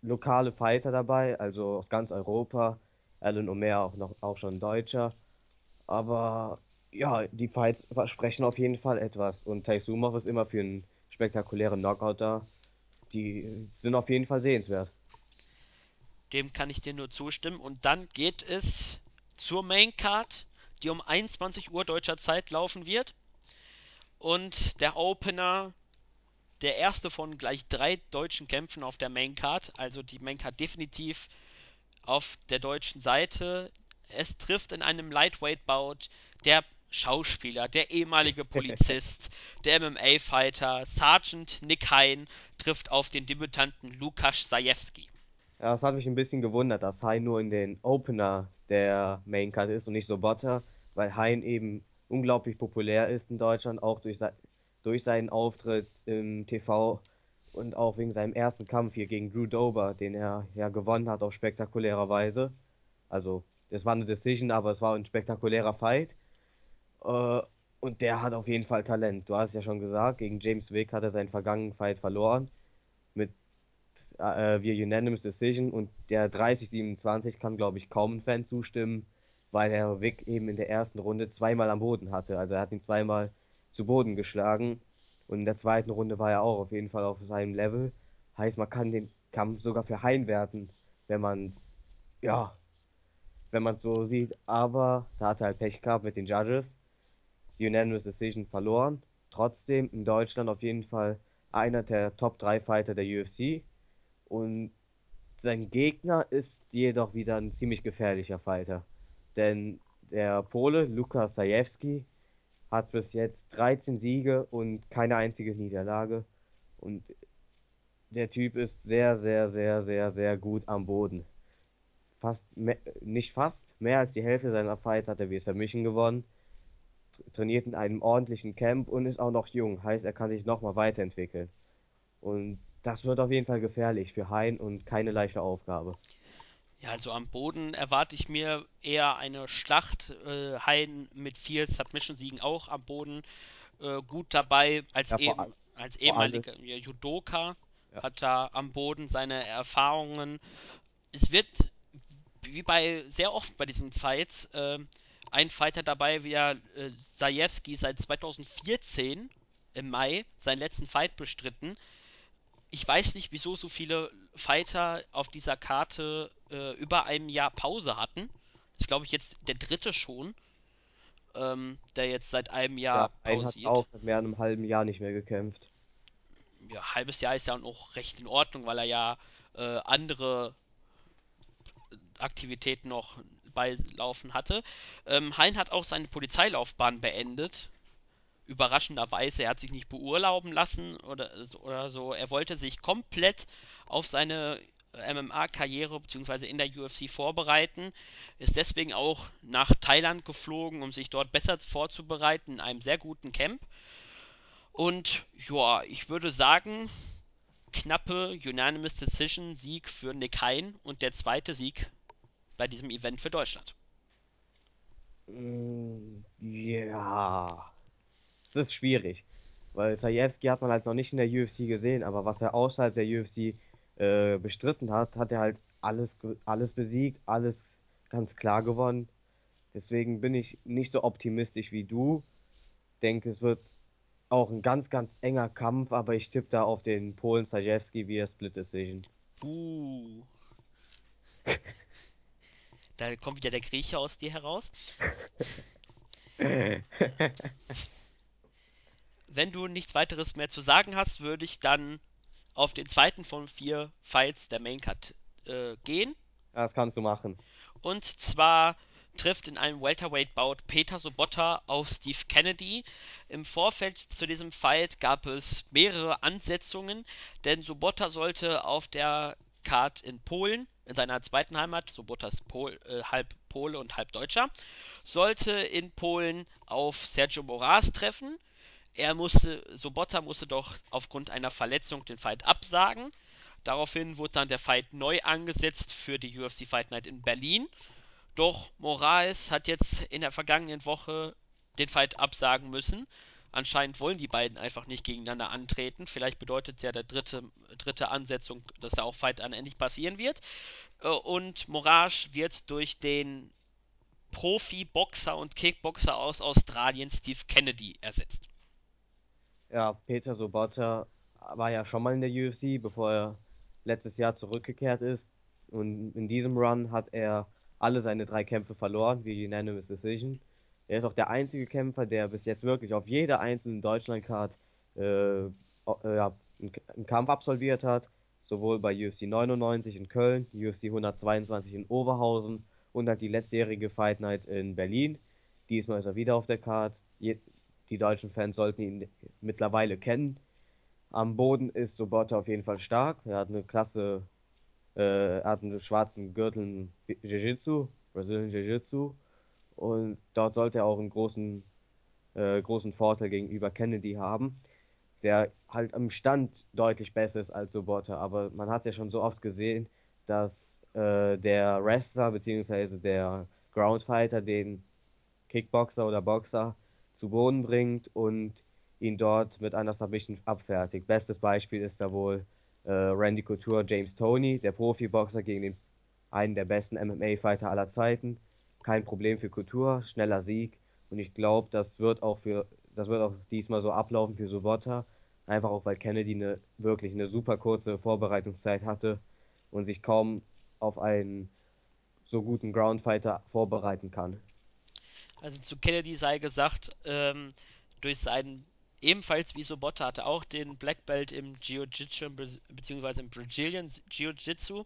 lokale Fighter dabei, also aus ganz Europa. Alan Omer auch noch auch schon Deutscher. Aber ja, die Fights versprechen auf jeden Fall etwas. Und Taisumov ist immer für einen spektakulären Knockout da. Die sind auf jeden Fall sehenswert. Dem kann ich dir nur zustimmen. Und dann geht es zur Main Card, die um 21 Uhr deutscher Zeit laufen wird. Und der Opener, der erste von gleich drei deutschen Kämpfen auf der Main Card. Also die Main Card definitiv auf der deutschen Seite. Es trifft in einem Lightweight-Bout der Schauspieler, der ehemalige Polizist, der MMA-Fighter, Sergeant Nick Hein trifft auf den Debütanten Lukas Zajewski. Ja, das hat mich ein bisschen gewundert, dass Hein nur in den Opener der Main Card ist und nicht so Botter, weil Hein eben unglaublich populär ist in Deutschland, auch durch, durch seinen Auftritt im TV und auch wegen seinem ersten Kampf hier gegen Drew Dober, den er ja gewonnen hat auf spektakulärer Weise. Also, es war eine Decision, aber es war ein spektakulärer Fight. Äh, und der hat auf jeden Fall Talent. Du hast ja schon gesagt, gegen James Wick hat er seinen vergangenen Fight verloren. Mit äh, via Unanimous Decision. Und der 30-27 kann, glaube ich, kaum ein Fan zustimmen, weil er Wick eben in der ersten Runde zweimal am Boden hatte. Also er hat ihn zweimal zu Boden geschlagen. Und in der zweiten Runde war er auch auf jeden Fall auf seinem Level. Heißt, man kann den Kampf sogar für Hein werten, wenn man ja, wenn man so sieht. Aber da hat er halt Pech gehabt mit den Judges die Unanimous Decision verloren. Trotzdem in Deutschland auf jeden Fall einer der Top 3 Fighter der UFC. Und sein Gegner ist jedoch wieder ein ziemlich gefährlicher Fighter. Denn der Pole Lukas Sajewski hat bis jetzt 13 Siege und keine einzige Niederlage. Und der Typ ist sehr, sehr, sehr, sehr, sehr gut am Boden. Fast, nicht fast, mehr als die Hälfte seiner Fights hat er wie Submission gewonnen trainiert in einem ordentlichen Camp und ist auch noch jung. Heißt, er kann sich nochmal weiterentwickeln. Und das wird auf jeden Fall gefährlich für Hein und keine leichte Aufgabe. Ja, also am Boden erwarte ich mir eher eine Schlacht. Äh, Hein mit viel Submission-Siegen auch am Boden äh, gut dabei. Als, ja, eben, als ehemaliger Judoka ja. hat er am Boden seine Erfahrungen. Es wird, wie bei sehr oft bei diesen Fights, äh, ein Fighter dabei, wie er äh, Zajewski seit 2014 im Mai seinen letzten Fight bestritten. Ich weiß nicht, wieso so viele Fighter auf dieser Karte äh, über einem Jahr Pause hatten. Das ist, glaube ich, jetzt der dritte schon, ähm, der jetzt seit einem Jahr ja, pausiert. hat auch seit mehr als einem halben Jahr nicht mehr gekämpft. Ja, halbes Jahr ist ja auch recht in Ordnung, weil er ja äh, andere Aktivitäten noch beilaufen hatte. Ähm, Hein hat auch seine Polizeilaufbahn beendet. Überraschenderweise, er hat sich nicht beurlauben lassen oder, oder so. Er wollte sich komplett auf seine MMA-Karriere bzw. in der UFC vorbereiten, ist deswegen auch nach Thailand geflogen, um sich dort besser vorzubereiten in einem sehr guten Camp. Und ja, ich würde sagen, knappe Unanimous Decision Sieg für Nick Hein und der zweite Sieg bei diesem Event für Deutschland? Mm, ja, es ist schwierig, weil Sajewski hat man halt noch nicht in der UFC gesehen, aber was er außerhalb der UFC äh, bestritten hat, hat er halt alles, alles besiegt, alles ganz klar gewonnen. Deswegen bin ich nicht so optimistisch wie du. Denke, es wird auch ein ganz, ganz enger Kampf, aber ich tippe da auf den Polen Sajewski via Split Decision. Uh. Da kommt wieder der Grieche aus dir heraus. Wenn du nichts weiteres mehr zu sagen hast, würde ich dann auf den zweiten von vier Fights der Main Cut äh, gehen. Das kannst du machen. Und zwar trifft in einem Welterweight-Bout Peter Sobotta auf Steve Kennedy. Im Vorfeld zu diesem Fight gab es mehrere Ansetzungen, denn Sobotta sollte auf der Card in Polen, in seiner zweiten Heimat, Sobotta ist Pol, äh, halb Pole und halb Deutscher, sollte in Polen auf Sergio Moraes treffen. Er musste, Sobotta musste doch aufgrund einer Verletzung den Fight absagen. Daraufhin wurde dann der Fight neu angesetzt für die UFC Fight Night in Berlin. Doch Moraes hat jetzt in der vergangenen Woche den Fight absagen müssen. Anscheinend wollen die beiden einfach nicht gegeneinander antreten. Vielleicht bedeutet ja der dritte, dritte Ansetzung, dass da auch Fight dann endlich passieren wird. Äh, und Moraes wird durch den Profi-Boxer und Kickboxer aus Australien Steve Kennedy ersetzt. Ja, Peter Sobotta war ja schon mal in der UFC, bevor er letztes Jahr zurückgekehrt ist. Und in diesem Run hat er alle seine drei Kämpfe verloren, wie Unanimous Decision. Er ist auch der einzige Kämpfer, der bis jetzt wirklich auf jeder einzelnen Deutschland-Card äh, äh, einen Kampf absolviert hat. Sowohl bei UFC 99 in Köln, UFC 122 in Oberhausen und halt die letztjährige Fight Night in Berlin. Diesmal ist er wieder auf der Card. Die deutschen Fans sollten ihn mittlerweile kennen. Am Boden ist Sobotta auf jeden Fall stark. Er hat eine klasse, äh, hat einen schwarzen Gürtel Jiu-Jitsu, Brazilian Jiu-Jitsu. Und dort sollte er auch einen großen, äh, großen Vorteil gegenüber Kennedy haben, der halt am Stand deutlich besser ist als Sobotta. Aber man hat ja schon so oft gesehen, dass äh, der Wrestler bzw. der Groundfighter den Kickboxer oder Boxer zu Boden bringt und ihn dort mit einer Submission abfertigt. Bestes Beispiel ist da wohl äh, Randy Couture, James Tony, der Profiboxer gegen den, einen der besten MMA-Fighter aller Zeiten. Kein Problem für Couture, schneller Sieg. Und ich glaube, das wird auch für, das wird auch diesmal so ablaufen für Sobotta. Einfach auch, weil Kennedy eine, wirklich eine super kurze Vorbereitungszeit hatte und sich kaum auf einen so guten Groundfighter vorbereiten kann. Also zu Kennedy sei gesagt, ähm, durch seinen ebenfalls wie Sobotta hatte auch den Black Belt im Jiu-Jitsu bzw. im Brazilian Jiu-Jitsu.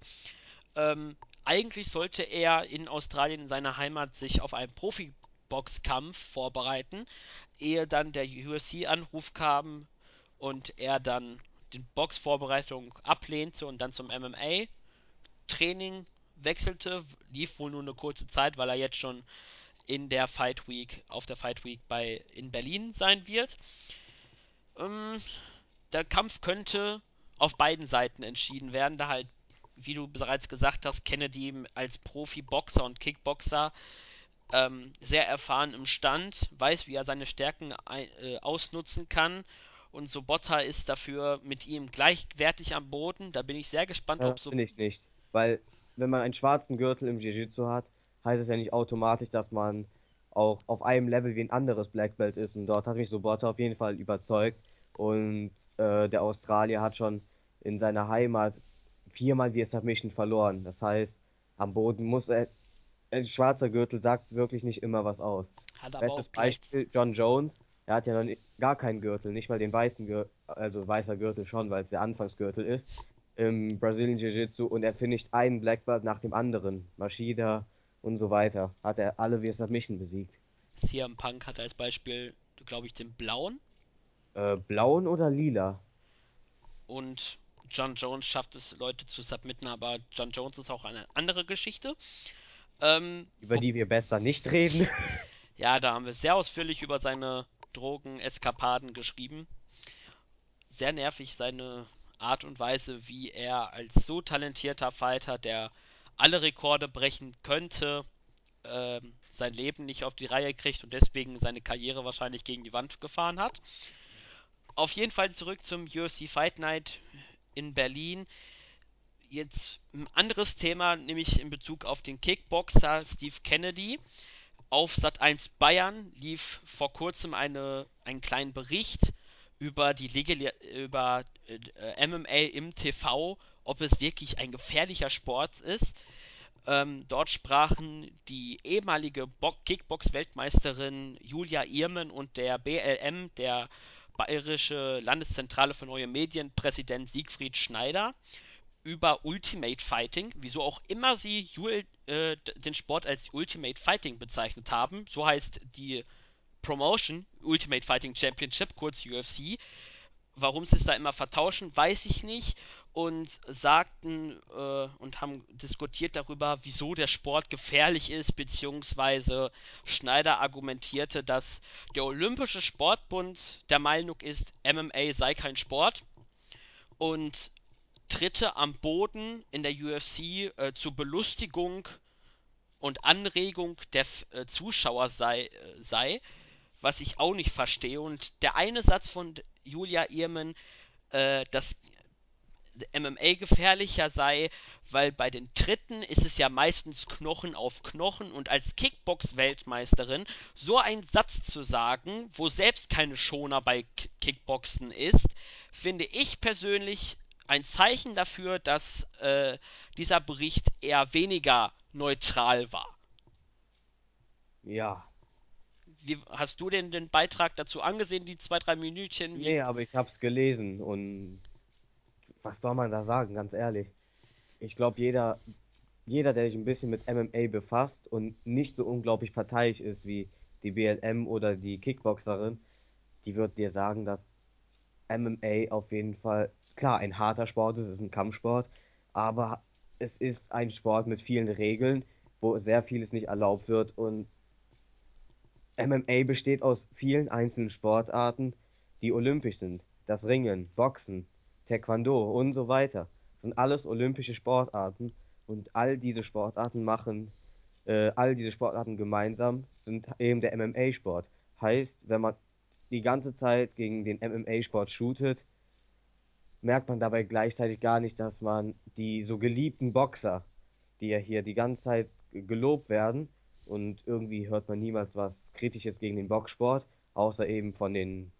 Ähm, eigentlich sollte er in Australien in seiner Heimat sich auf einen Profi-Boxkampf vorbereiten, ehe dann der UFC-Anruf kam und er dann die Boxvorbereitung ablehnte und dann zum MMA-Training wechselte. Lief wohl nur eine kurze Zeit, weil er jetzt schon in der Fight Week, auf der Fight Week bei in Berlin sein wird. Ähm, der Kampf könnte auf beiden Seiten entschieden werden, da halt, wie du bereits gesagt hast, Kennedy als Profi-Boxer und Kickboxer ähm, sehr erfahren im Stand, weiß, wie er seine Stärken ein, äh, ausnutzen kann. Und Sobotta ist dafür mit ihm gleichwertig am Boden. Da bin ich sehr gespannt, Ja, ob so. finde ich nicht. Weil, wenn man einen schwarzen Gürtel im Jiu-Jitsu hat, heißt es ja nicht automatisch, dass man auch auf einem Level wie ein anderes Black Belt ist. Und dort hat mich Sobotta auf jeden Fall überzeugt. Und äh, der Australier hat schon in seiner Heimat viermal via Submission verloren. Das heißt, am Boden muss er. Ein schwarzer Gürtel sagt wirklich nicht immer was aus. Hat aber Bestes. Beispiel, John Jones. Er hat ja noch gar keinen Gürtel, nicht mal den weißen Gürtel, also weißer Gürtel schon, weil es der Anfangsgürtel ist, im Brazilian Jiu-Jitsu und er finisht einen Black Belt nach dem anderen. Machida und so weiter. Hat er alle via Submission besiegt. CM Punk hat als Beispiel, glaube ich, den blauen Äh, blauen oder lila? und John Jones schafft es, Leute zu submitten, aber John Jones ist auch eine andere Geschichte. Ähm, Über die wir besser nicht reden. ja, da haben wir sehr ausführlich über seine Drogen-Eskapaden geschrieben. Sehr nervig seine Art und Weise, wie er als so talentierter Fighter, der alle Rekorde brechen könnte, ähm, sein Leben nicht auf die Reihe kriegt und deswegen seine Karriere wahrscheinlich gegen die Wand gefahren hat. Auf jeden Fall zurück zum UFC Fight Night in Berlin. Jetzt ein anderes Thema, nämlich in Bezug auf den Kickboxer Steve Kennedy. Auf Sat1 Bayern lief vor kurzem eine, einen kleinen Bericht über die Legal über äh, MMA im TV, ob es wirklich ein gefährlicher Sport ist. Ähm, dort sprachen die ehemalige Bo Kickbox-Weltmeisterin Julia Irmen und der BLM, der Bayerische Landeszentrale für neue Medien, Präsident Siegfried Schneider, über Ultimate Fighting, wieso auch immer sie UL, äh, den Sport als Ultimate Fighting bezeichnet haben. So heißt die Promotion Ultimate Fighting Championship, kurz UFC. Warum sie es da immer vertauschen, weiß ich nicht. Und sagten äh, und haben diskutiert darüber, wieso der Sport gefährlich ist, beziehungsweise Schneider argumentierte, dass der Olympische Sportbund der Meinung ist, MMA sei kein Sport. Und Tritte am Boden in der UFC äh, zur Belustigung und Anregung der äh, Zuschauer sei, äh, sei, was ich auch nicht verstehe. Und der eine Satz von Julia Ehrman, äh, dass MMA gefährlicher sei, weil bei den Tritten ist es ja meistens Knochen auf Knochen und als Kickbox-Weltmeisterin so einen Satz zu sagen, wo selbst keine Schoner bei Kickboxen ist, finde ich persönlich ein Zeichen dafür, dass äh, dieser Bericht eher weniger neutral war. Ja. Wie, hast du denn den Beitrag dazu angesehen, die zwei, drei Minütchen? Nee, aber ich hab's gelesen und was soll man da sagen, ganz ehrlich? Ich glaube, jeder, jeder, der sich ein bisschen mit MMA befasst und nicht so unglaublich parteiisch ist wie die BLM oder die Kickboxerin, die wird dir sagen, dass MMA auf jeden Fall klar ein harter Sport ist, es ist ein Kampfsport, aber es ist ein Sport mit vielen Regeln, wo sehr vieles nicht erlaubt wird und MMA besteht aus vielen einzelnen Sportarten, die olympisch sind. Das Ringen, Boxen, Taekwondo und so weiter. Das sind alles olympische Sportarten und all diese Sportarten machen, äh, all diese Sportarten gemeinsam sind eben der MMA-Sport. Heißt, wenn man die ganze Zeit gegen den MMA-Sport shootet, merkt man dabei gleichzeitig gar nicht, dass man die so geliebten Boxer, die ja hier die ganze Zeit gelobt werden, und irgendwie hört man niemals was Kritisches gegen den Boxsport, außer eben von den,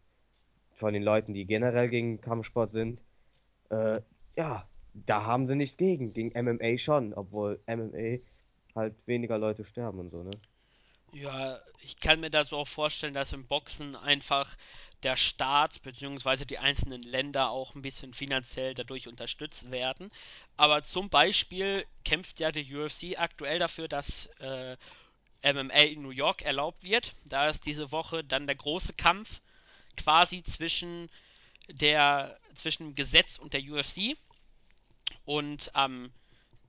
von den Leuten, die generell gegen Kampfsport sind. Äh, ja, da haben sie nichts gegen. Gegen MMA schon, obwohl MMA halt weniger Leute sterben und so, ne? Ja, ich kann mir das auch vorstellen, dass im Boxen einfach der Staat bzw. die einzelnen Länder auch ein bisschen finanziell dadurch unterstützt werden. Aber zum Beispiel kämpft ja die UFC aktuell dafür, dass äh, MMA in New York erlaubt wird. Da ist diese Woche dann der große Kampf quasi zwischen der zwischen Gesetz und der UFC. Und am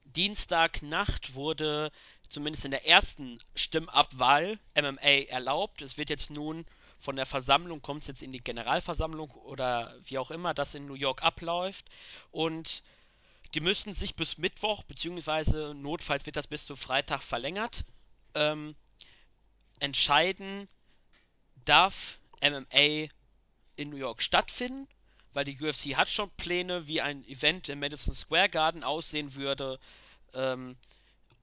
Dienstagnacht wurde zumindest in der ersten Stimmabwahl MMA erlaubt. Es wird jetzt nun von der Versammlung, kommt es jetzt in die Generalversammlung oder wie auch immer das in New York abläuft. Und die müssen sich bis Mittwoch, beziehungsweise notfalls wird das bis zu Freitag verlängert, ähm, entscheiden, darf MMA in New York stattfinden, weil die UFC hat schon Pläne, wie ein Event im Madison Square Garden aussehen würde, ähm,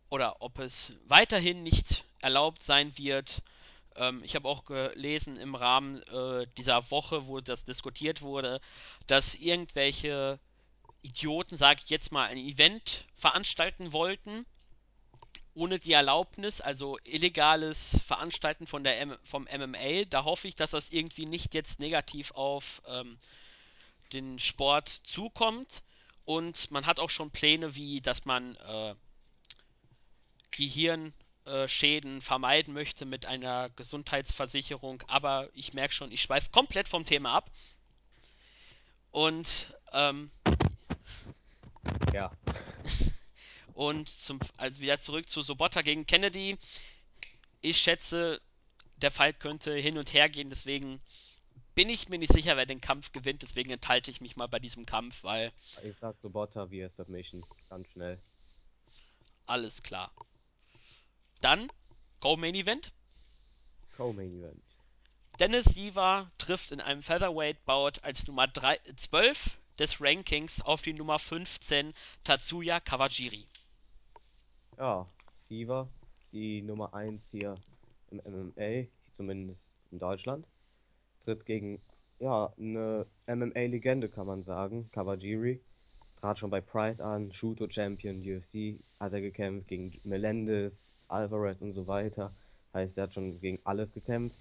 oder ob es weiterhin nicht erlaubt sein wird. Ähm, ich habe auch gelesen im Rahmen äh, dieser Woche, wo das diskutiert wurde, dass irgendwelche Idioten, sage ich jetzt mal, ein Event veranstalten wollten ohne die Erlaubnis, also illegales Veranstalten von der M vom MMA. Da hoffe ich, dass das irgendwie nicht jetzt negativ auf ähm, den Sport zukommt. Und man hat auch schon Pläne, wie dass man äh, Gehirnschäden vermeiden möchte mit einer Gesundheitsversicherung. Aber ich merke schon, ich schweife komplett vom Thema ab. Und ähm, Ja. Und zum, also wieder zurück zu Sobotta gegen Kennedy. Ich schätze, der Fight könnte hin und her gehen, deswegen bin ich mir nicht sicher, wer den Kampf gewinnt, deswegen enthalte ich mich mal bei diesem Kampf, weil Ich sag Sobotta via Submission, ganz schnell. alles klar. Dann Go Main Event. Co-Main Event. Dennis Siva trifft in einem Featherweight Bout als Nummer 3, 12 des Rankings auf die Nummer 15 Tatsuya Kawajiri. Ja, Siva, die Nummer 1 hier im MMA, zumindest in Deutschland, tritt gegen, ja, eine MMA-Legende, kann man sagen, Kawajiri. Trat schon bei Pride an, Shooto Champion, UFC hat er gekämpft, gegen Melendez, Alvarez und so weiter. Heißt, er hat schon gegen alles gekämpft.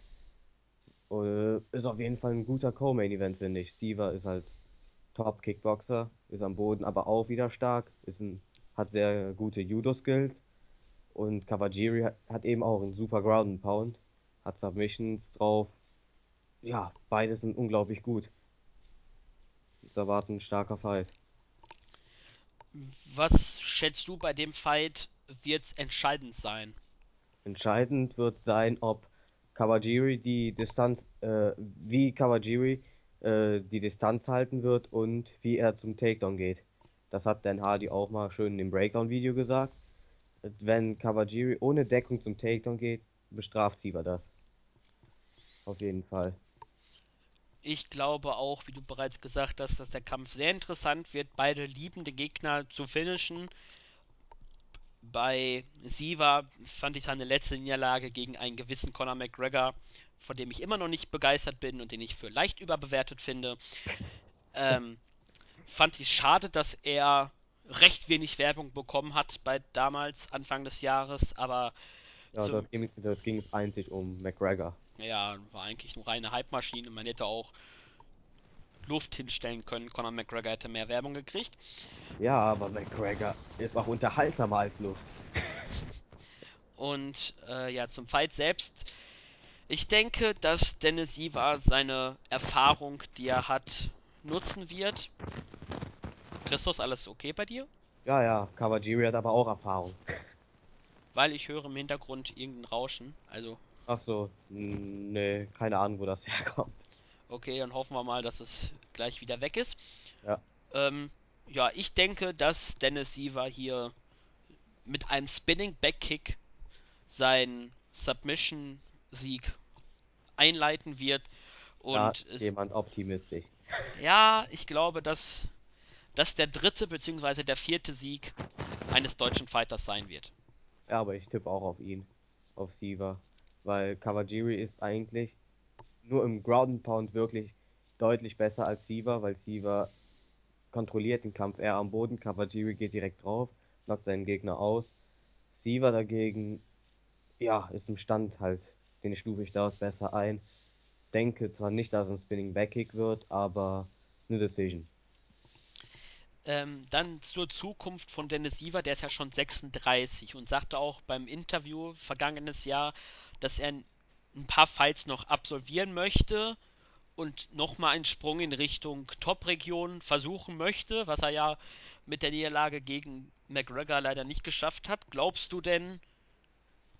Äh, ist auf jeden Fall ein guter Co-Main-Event, finde ich. Siva ist halt Top-Kickboxer, ist am Boden aber auch wieder stark, ist ein, hat sehr gute Judo-Skills und Kawajiri hat, hat eben auch einen super Ground and Pound, hat Submissions drauf. Ja, beides sind unglaublich gut. Uns erwartet ein starker Fight. Was schätzt du bei dem Fight wird entscheidend sein? Entscheidend wird sein, ob Kawajiri die Distanz, äh, wie Kawajiri äh, die Distanz halten wird und wie er zum Takedown geht. Das hat Dan Hardy auch mal schön in dem Breakdown-Video gesagt. Wenn Kawajiri ohne Deckung zum Takedown geht, bestraft Sieber das. Auf jeden Fall. Ich glaube auch, wie du bereits gesagt hast, dass der Kampf sehr interessant wird. Beide lieben den Gegner zu finishen. Bei Siva fand ich seine letzte Niederlage gegen einen gewissen Conor McGregor, von dem ich immer noch nicht begeistert bin und den ich für leicht überbewertet finde. Ähm, fand ich schade, dass er recht wenig Werbung bekommen hat bei damals, Anfang des Jahres, aber Ja, dort ging, dort ging es einzig um McGregor. ja, war eigentlich nur reine Hype-Maschine. Man hätte auch Luft hinstellen können. Conor McGregor hätte mehr Werbung gekriegt. Ja, aber McGregor ist auch unterhaltsamer als Luft. Und äh, ja, zum Fight selbst. Ich denke, dass Dennis Siva seine Erfahrung, die er hat, nutzen wird. Christus, alles okay bei dir? Ja, ja, Kawajiri hat aber auch Erfahrung. Weil ich höre im Hintergrund irgendein Rauschen. Also, Ach so, nee, keine Ahnung, wo das herkommt. okay, dann hoffen wir mal, dass es gleich wieder weg ist. Ja, Ähm, ja, ich denke, dass Dennis Siva hier mit einem Spinning Backkick seinen Submission-Sieg einleiten wird. Und ist es, jemand optimistisch. Ja, ich glaube, dass das der dritte bzw. der vierte Sieg eines deutschen Fighters sein wird. Ja, aber ich tippe auch auf ihn, auf Siva, weil Kawajiri ist eigentlich nur im Ground Pound wirklich deutlich besser als Siva, weil Siva kontrolliert den Kampf eher am Boden, Kawajiri geht direkt drauf, knockt seinen Gegner aus. Siva dagegen, ja, ist im Stand halt, den stufe ich dort besser ein. Denke zwar nicht, dass ein Spinning Backkick wird, aber eine Decision. Ähm, dann zur Zukunft von Dennis Siever, der ist ja schon 36 und sagte auch beim Interview vergangenes Jahr, dass er ein paar Fights noch absolvieren möchte und nochmal einen Sprung in Richtung Top-Region versuchen möchte, was er ja mit der Niederlage gegen McGregor leider nicht geschafft hat. Glaubst du denn,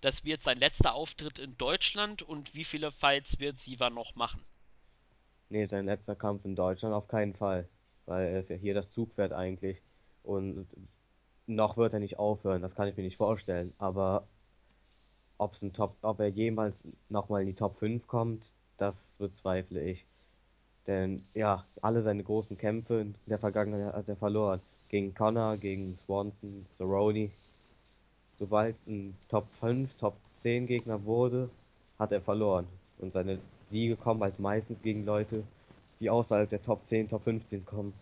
das wird sein letzter Auftritt in Deutschland und wie viele Fights wird Siever noch machen? Nee, sein letzter Kampf in Deutschland auf keinen Fall, weil er ist ja hier das Zugpferd eigentlich und noch wird er nicht aufhören, das kann ich mir nicht vorstellen, aber ob's ein Top, ob er jemals nochmal in die Top 5 kommt, das bezweifle ich. Denn ja, alle seine großen Kämpfe in der Vergangenheit hat er verloren. Gegen Conor, gegen Swanson, Cerrone. Sobald es ein Top 5, Top 10 Gegner wurde, hat er verloren. Und seine Siege kommen halt meistens gegen Leute, die außerhalb der Top 10, Top 15 kommen.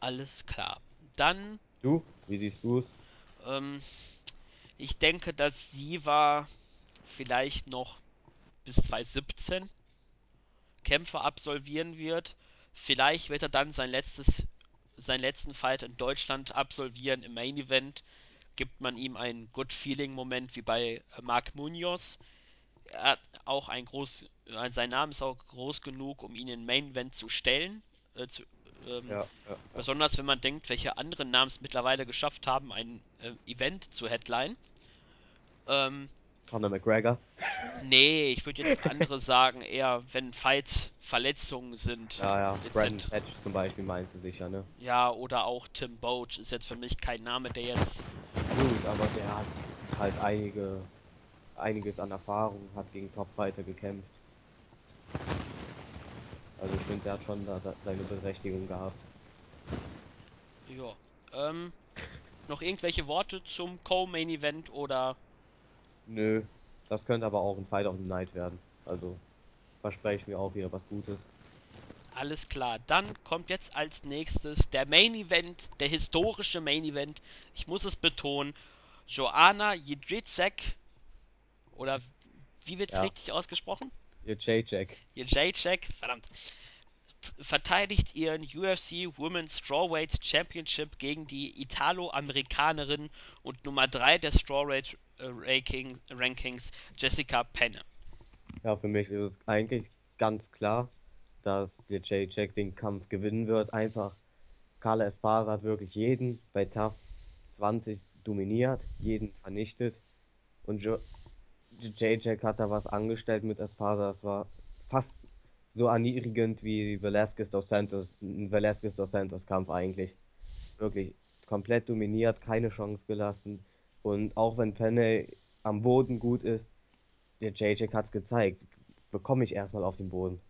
Alles klar. Dann, Du, wie siehst du es? ähm, ich denke, dass Siever vielleicht noch bis 2017 Kämpfe absolvieren wird. Vielleicht wird er dann sein letztes, seinen letzten Fight in Deutschland absolvieren. Im Main Event gibt man ihm einen Good Feeling Moment wie bei äh, Mark Munoz. Er hat auch ein groß, äh, sein Name ist auch groß genug, um ihn in Main Event zu stellen. Äh, zu, ähm, Ja, ja, ja. besonders wenn man denkt, welche anderen Namen es mittlerweile geschafft haben, ein äh, Event zu headline. Ähm, Conor McGregor. Nee, ich würde jetzt andere sagen, eher wenn Fights Verletzungen sind, Ja, ja. Brandon. Patch zum Beispiel meinst du sicher, ne? Ja, oder auch Tim Boach ist jetzt für mich kein Name, der jetzt. Gut, aber der hat halt einige, einiges an Erfahrung, hat gegen Top-Fighter gekämpft. Also ich finde, der hat schon da, da seine Berechtigung gehabt. Ja. Ähm, noch irgendwelche Worte zum Co-Main Event oder Nö, das könnte aber auch ein Fight of the Night werden. Also verspreche ich mir auch wieder was Gutes. alles klar. Dann kommt jetzt als nächstes der Main Event, der historische Main Event. Ich muss es betonen. Joanna Jędrzejczyk oder wie wird's Ja, richtig ausgesprochen? ihr J-Jack. Jędrzejczyk, verdammt. verteidigt ihren UFC Women's Strawweight Championship gegen die Italo-Amerikanerin und Nummer 3 der Strawweight Ranking, Rankings Jessica Penne. Ja, für mich ist es eigentlich ganz klar, dass der J-Jack den Kampf gewinnen wird. Einfach, Carla Esparza hat wirklich jeden bei TAF 20 dominiert, jeden vernichtet. Und J-Jack hat da was angestellt mit Esparza. Das war fast so erniedrigend wie Velasquez dos Santos, Velasquez dos Santos Kampf eigentlich. Wirklich komplett dominiert, keine Chance gelassen. Und auch wenn Penne am Boden gut ist, der JJ hat es gezeigt, bekomme ich erstmal auf den Boden.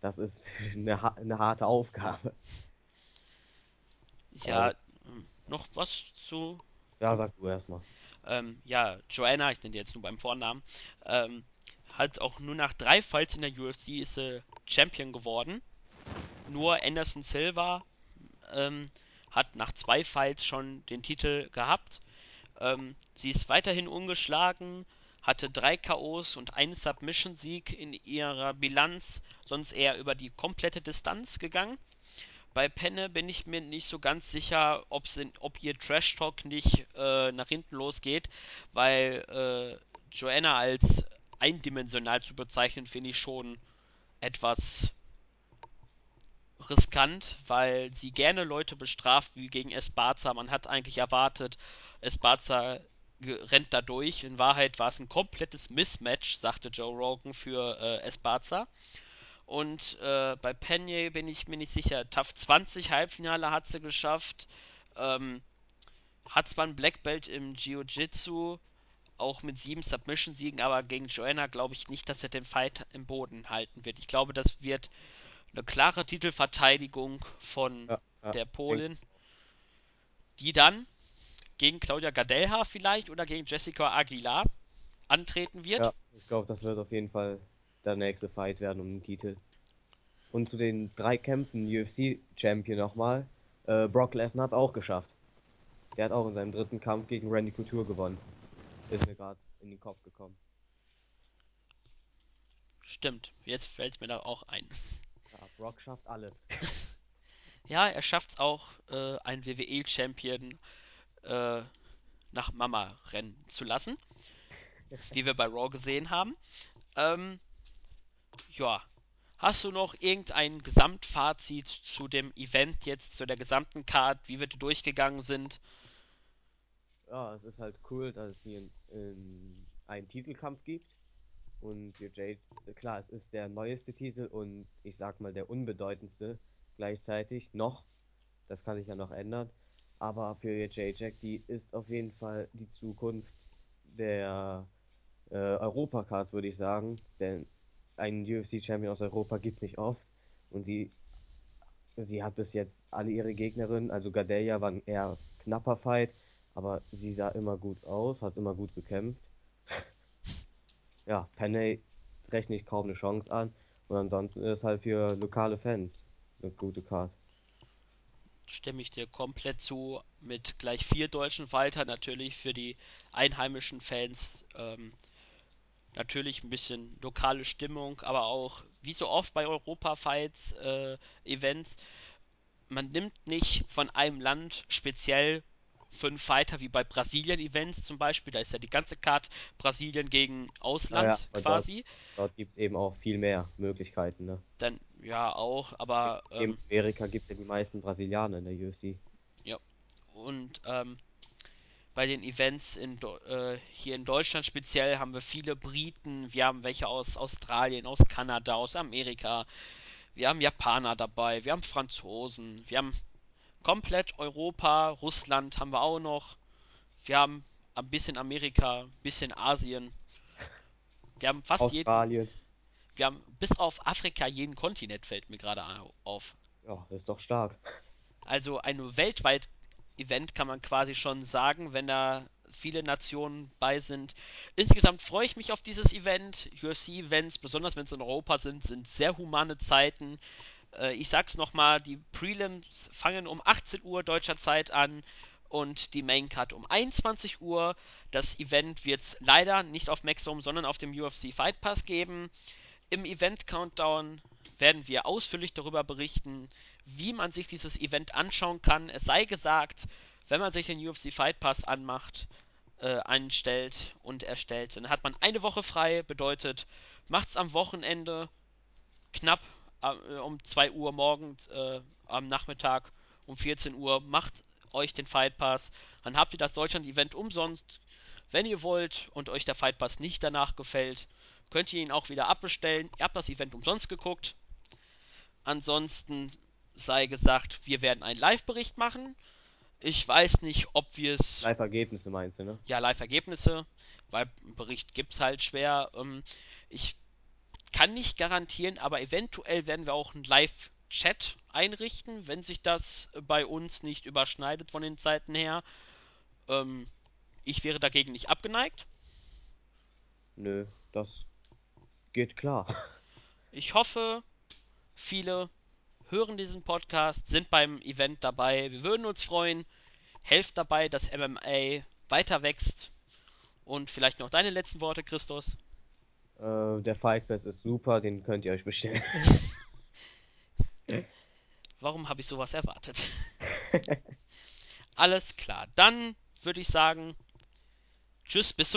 Das ist eine, eine harte Aufgabe. Ja, Aber, ähm, noch was zu. Ja, sag du erstmal. Ähm, ja, Joanna, ich nenne die jetzt nur beim Vornamen, ähm, hat auch nur nach drei Fights in der UFC ist sie Champion geworden. Nur Anderson Silva ähm, hat nach zwei Fights schon den Titel gehabt. Ähm, sie ist weiterhin ungeschlagen, hatte drei KOs und einen Submission-Sieg in ihrer Bilanz, sonst eher über die komplette Distanz gegangen. Bei Penne bin ich mir nicht so ganz sicher, in, ob ihr Trash Talk nicht äh, nach hinten losgeht, weil äh, Joanna als eindimensional zu bezeichnen, finde ich schon etwas riskant, weil sie gerne Leute bestraft, wie gegen Esparza. Man hat eigentlich erwartet, Esparza rennt da durch. In Wahrheit war es ein komplettes Mismatch, sagte Joe Rogan für äh, Esparza. Und äh, bei Penye bin ich mir nicht sicher. TAF 20 Halbfinale hat sie geschafft. Ähm, hat zwar ein Black Belt im Jiu-Jitsu, auch mit sieben Submission-Siegen, aber gegen Joanna glaube ich nicht, dass er den Fight im Boden halten wird. Ich glaube, das wird eine klare Titelverteidigung von ja, ja, der Polin, die dann gegen Claudia Gadelha vielleicht oder gegen Jessica Aguilar antreten wird. Ja, ich glaube, das wird auf jeden Fall der nächste Fight werden um den Titel. Und zu den drei Kämpfen UFC-Champion nochmal. Äh, Brock Lesnar hat es auch geschafft. Der hat auch in seinem dritten Kampf gegen Randy Couture gewonnen. Ist mir gerade in den Kopf gekommen. Stimmt, jetzt fällt es mir da auch ein. Ja, Brock schafft alles. ja, er schafft es auch, äh, einen WWE-Champion äh, nach Mama rennen zu lassen. wie wir bei Raw gesehen haben. Ähm, ja. Hast du noch irgendein Gesamtfazit zu dem Event jetzt, zu der gesamten Card, wie wir durchgegangen sind? Ja, es ist halt cool, dass es hier einen Titelkampf gibt. Und Jade, klar, es ist der neueste Titel und ich sag mal der unbedeutendste gleichzeitig noch. Das kann sich ja noch ändern. Aber für J-Jack, die ist auf jeden Fall die Zukunft der äh, Europacard, würde ich sagen. Denn einen UFC-Champion aus Europa gibt es nicht oft. Und sie, sie hat bis jetzt alle ihre Gegnerinnen, also Gadelia war ein eher knapper Fight, aber sie sah immer gut aus, hat immer gut gekämpft. Ja, Penny rechne ich kaum eine Chance an. Und ansonsten ist es halt für lokale Fans eine gute Karte stimme ich dir komplett zu. Mit gleich vier deutschen Fightern natürlich für die einheimischen Fans. Ähm, natürlich ein bisschen lokale Stimmung, aber auch wie so oft bei Europa-Fights, äh, Events, man nimmt nicht von einem Land speziell fünf Fighter wie bei Brasilien-Events zum Beispiel. Da ist ja die ganze Karte Brasilien gegen Ausland ja, quasi. Dort, dort gibt es eben auch viel mehr Möglichkeiten. Ne? Dann ja auch, aber. In ähm, Amerika gibt es ja die meisten Brasilianer in der UFC. Ja. Und ähm, bei den Events in, äh, hier in Deutschland speziell haben wir viele Briten, wir haben welche aus Australien, aus Kanada, aus Amerika, wir haben Japaner dabei, wir haben Franzosen, wir haben komplett Europa, Russland haben wir auch noch. Wir haben ein bisschen Amerika, ein bisschen Asien. Wir haben fast Australien. jeden. Wir haben bis auf Afrika jeden Kontinent, fällt mir gerade auf. Ja, das ist doch stark. Also ein weltweit Event kann man quasi schon sagen, wenn da viele Nationen bei sind. Insgesamt freue ich mich auf dieses Event. UFC-Events, besonders wenn es in Europa sind, sind sehr humane Zeiten. Äh, ich sag's nochmal, die Prelims fangen um 18 Uhr deutscher Zeit an und die Main Card um 21 Uhr. Das Event wird es leider nicht auf Maxdome, sondern auf dem UFC Fight Pass geben. Im Event Countdown werden wir ausführlich darüber berichten, wie man sich dieses Event anschauen kann. Es sei gesagt, wenn man sich den UFC Fight Pass anmacht, äh, einstellt und erstellt, dann hat man eine Woche frei, bedeutet, macht's am Wochenende knapp um 2 Uhr morgens äh, am Nachmittag um 14 Uhr, macht euch den Fight Pass, dann habt ihr das Deutschland-Event umsonst. Wenn ihr wollt und euch der Fight Pass nicht danach gefällt, könnt ihr ihn auch wieder abbestellen. Ihr habt das Event umsonst geguckt. Ansonsten sei gesagt, wir werden einen Live-Bericht machen. Ich weiß nicht, ob wir es. Live-Ergebnisse meinst du, ne? Ja, Live-Ergebnisse, weil einen Bericht gibt es halt schwer. Ähm, ich kann nicht garantieren, aber eventuell werden wir auch einen Live-Chat einrichten, wenn sich das bei uns nicht überschneidet von den Zeiten her. Ähm, ich wäre dagegen nicht abgeneigt. Nö, das geht klar. Ich hoffe, viele hören diesen Podcast, sind beim Event dabei. Wir würden uns freuen. Helft dabei, dass MMA weiter wächst. Und vielleicht noch deine letzten Worte, Christus. Äh, der Fight Pass ist super, den könnt ihr euch bestellen. Warum habe ich sowas erwartet? Alles klar. Dann würde ich sagen, tschüss, bis zum